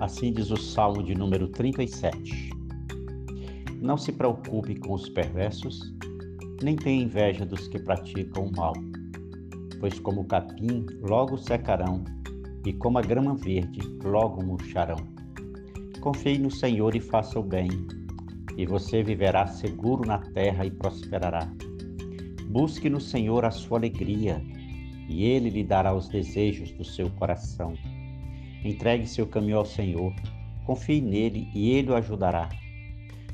Assim diz o Salmo de número 37. Não se preocupe com os perversos, nem tenha inveja dos que praticam o mal, pois como o capim logo secarão e como a grama verde logo murcharão. Confie no Senhor e faça o bem, e você viverá seguro na terra e prosperará. Busque no Senhor a sua alegria, e ele lhe dará os desejos do seu coração. Entregue seu caminho ao Senhor, confie nele e ele o ajudará.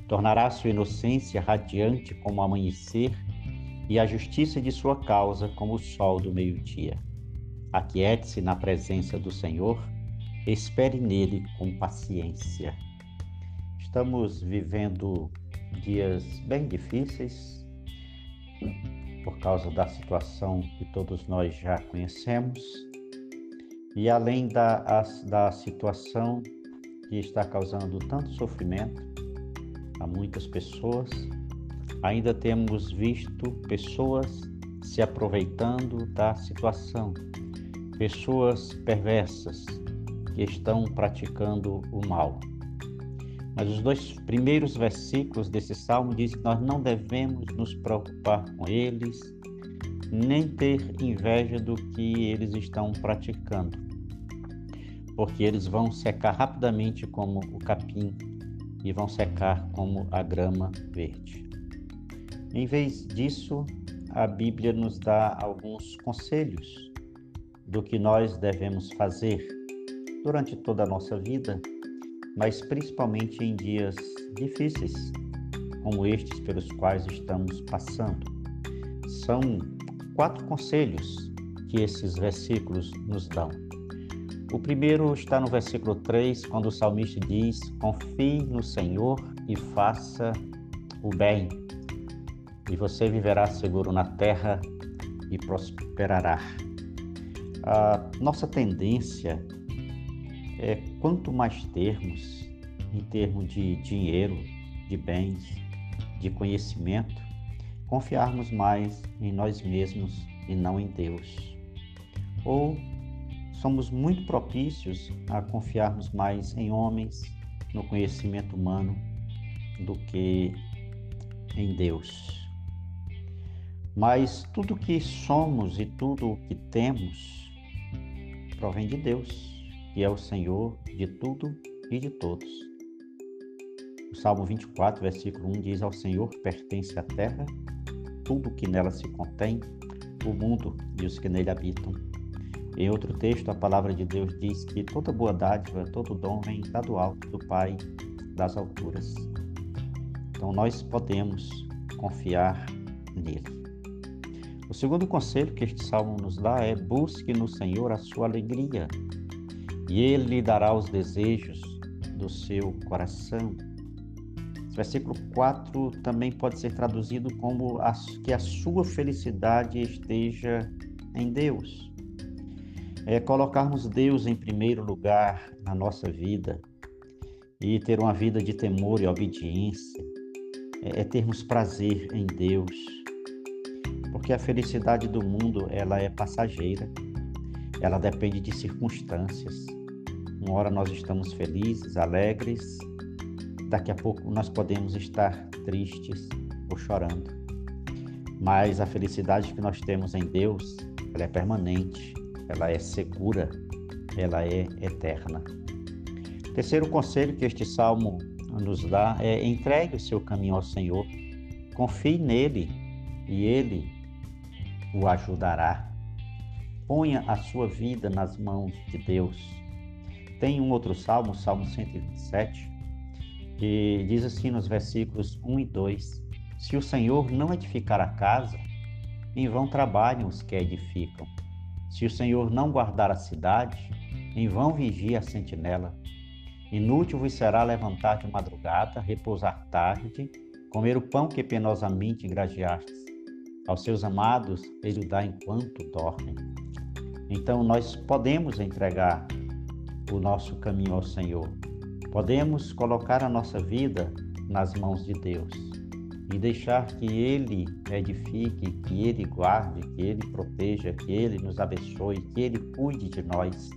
Tornará sua inocência radiante como o amanhecer e a justiça de sua causa como o sol do meio-dia. Aquiete-se na presença do Senhor, espere nele com paciência. Estamos vivendo dias bem difíceis por causa da situação que todos nós já conhecemos e além da, da situação que está causando tanto sofrimento a muitas pessoas, ainda temos visto pessoas se aproveitando da situação, pessoas perversas que estão praticando o mal. Mas os dois primeiros versículos desse salmo diz que nós não devemos nos preocupar com eles, nem ter inveja do que eles estão praticando porque eles vão secar rapidamente como o capim e vão secar como a grama verde. Em vez disso, a Bíblia nos dá alguns conselhos do que nós devemos fazer durante toda a nossa vida, mas principalmente em dias difíceis, como estes pelos quais estamos passando. São quatro conselhos que esses versículos nos dão. O primeiro está no versículo 3, quando o salmista diz: Confie no Senhor e faça o bem, e você viverá seguro na terra e prosperará. A nossa tendência é quanto mais termos, em termos de dinheiro, de bens, de conhecimento, confiarmos mais em nós mesmos e não em Deus. Ou somos muito propícios a confiarmos mais em homens, no conhecimento humano, do que em Deus. Mas tudo que somos e tudo o que temos provém de Deus, que é o Senhor de tudo e de todos. O Salmo 24, versículo 1 diz: Ao Senhor pertence a terra, tudo que nela se contém, o mundo e os que nele habitam. Em outro texto, a palavra de Deus diz que toda boa dádiva, todo dom vem lá do alto do Pai das alturas. Então nós podemos confiar nele. O segundo conselho que este salmo nos dá é: busque no Senhor a sua alegria, e ele lhe dará os desejos do seu coração. Esse versículo 4 também pode ser traduzido como que a sua felicidade esteja em Deus é colocarmos Deus em primeiro lugar na nossa vida e ter uma vida de temor e obediência, é, é termos prazer em Deus, porque a felicidade do mundo ela é passageira, ela depende de circunstâncias. Uma hora nós estamos felizes, alegres, daqui a pouco nós podemos estar tristes ou chorando. Mas a felicidade que nós temos em Deus, ela é permanente ela é segura, ela é eterna. Terceiro conselho que este salmo nos dá é entregue o seu caminho ao Senhor, confie nele e ele o ajudará. Ponha a sua vida nas mãos de Deus. Tem um outro salmo, Salmo 127, que diz assim nos versículos 1 e 2: Se o Senhor não edificar a casa, em vão trabalham os que edificam. Se o Senhor não guardar a cidade, em vão vigia a sentinela. Inútil vos será levantar de madrugada, repousar tarde, comer o pão que penosamente grajeastes. Aos seus amados ele o dá enquanto dormem. Então nós podemos entregar o nosso caminho ao Senhor. Podemos colocar a nossa vida nas mãos de Deus e deixar que Ele edifique, que Ele guarde, que Ele proteja, que Ele nos abençoe, que Ele cuide de nós.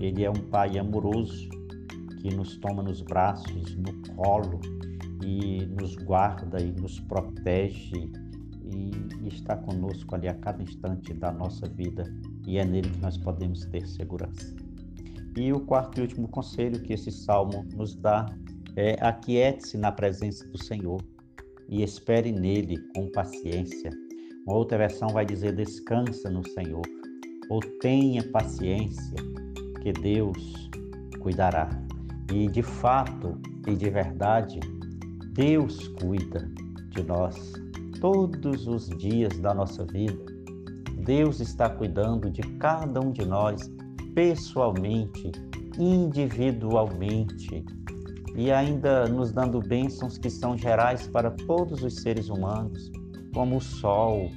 Ele é um Pai amoroso que nos toma nos braços, no colo e nos guarda e nos protege e, está conosco ali a cada instante da nossa vida e é nele que nós podemos ter segurança. E o quarto e último conselho que esse salmo nos dá é aquiete-se na presença do Senhor e espere nele com paciência. Uma outra versão vai dizer descansa no Senhor ou tenha paciência que Deus cuidará. E de fato e de verdade, Deus cuida de nós todos os dias da nossa vida. Deus está cuidando de cada um de nós pessoalmente, individualmente e ainda nos dando bênçãos que são gerais para todos os seres humanos, como o sol,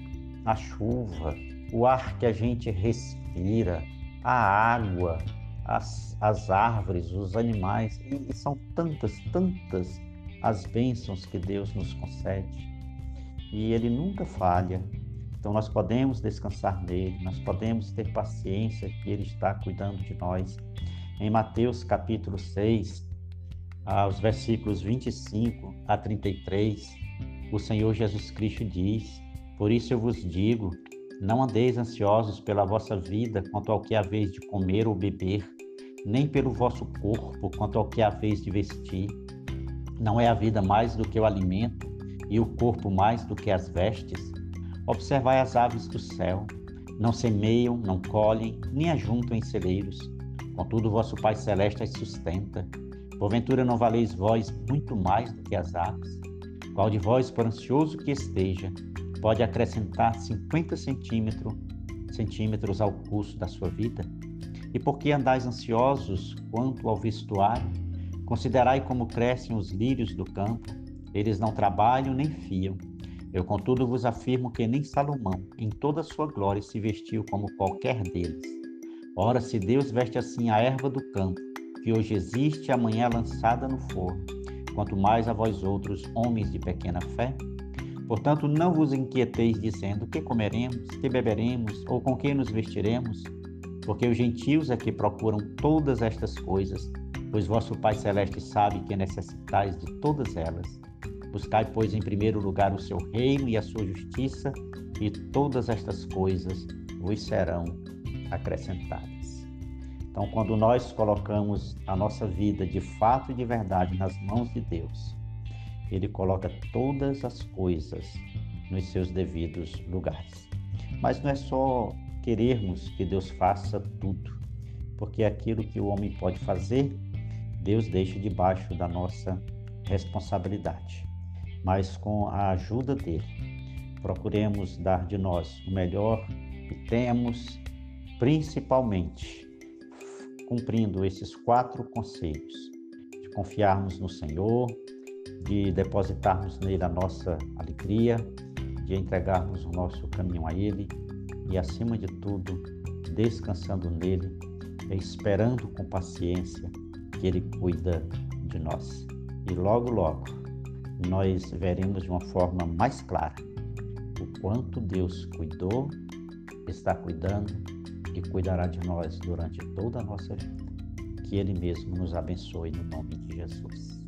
a chuva, o ar que a gente respira, a água, as, as árvores, os animais, e, e são tantas, tantas as bênçãos que Deus nos concede. E Ele nunca falha. Então nós podemos descansar nele, nós podemos ter paciência que Ele está cuidando de nós. Em Mateus capítulo 6, aos versículos 25 a 33, o Senhor Jesus Cristo diz: Por isso eu vos digo, não andeis ansiosos pela vossa vida quanto ao que haveis de comer ou beber, nem pelo vosso corpo quanto ao que haveis de vestir. Não é a vida mais do que o alimento e o corpo mais do que as vestes? Observai as aves do céu, não semeiam, não colhem, nem ajuntam em celeiros. Contudo, vosso Pai Celeste as sustenta. Porventura não valeis vós muito mais do que as aves? Qual de vós, por ansioso que esteja, pode acrescentar 50 centímetros, centímetros ao curso da sua vida? E por que andais ansiosos quanto ao vestuário? Considerai como crescem os lírios do campo, eles não trabalham nem fiam. Eu, contudo, vos afirmo que nem Salomão, em toda a sua glória, se vestiu como qualquer deles. Ora, se Deus veste assim a erva do campo, que hoje existe amanhã é lançada no forno, quanto mais a vós outros, homens de pequena fé? Portanto, não vos inquieteis dizendo que comeremos, que beberemos ou com que nos vestiremos, porque os gentios é que procuram todas estas coisas, pois vosso Pai Celeste sabe que necessitais de todas elas. Buscai, pois, em primeiro lugar o seu reino e a sua justiça, e todas estas coisas vos serão acrescentadas. Então, quando nós colocamos a nossa vida de fato e de verdade nas mãos de Deus, Ele coloca todas as coisas nos seus devidos lugares. Mas não é só querermos que Deus faça tudo, porque aquilo que o homem pode fazer, Deus deixa debaixo da nossa responsabilidade. Mas com a ajuda dele, procuremos dar de nós o melhor que temos, principalmente cumprindo esses quatro conselhos: de confiarmos no Senhor, de depositarmos nele a nossa alegria, de entregarmos o nosso caminho a Ele e, acima de tudo, descansando nele, esperando com paciência que Ele cuida de nós. E logo, logo, nós veremos de uma forma mais clara o quanto Deus cuidou, está cuidando e cuidará de nós durante toda a nossa vida. Que Ele mesmo nos abençoe no nome de Jesus.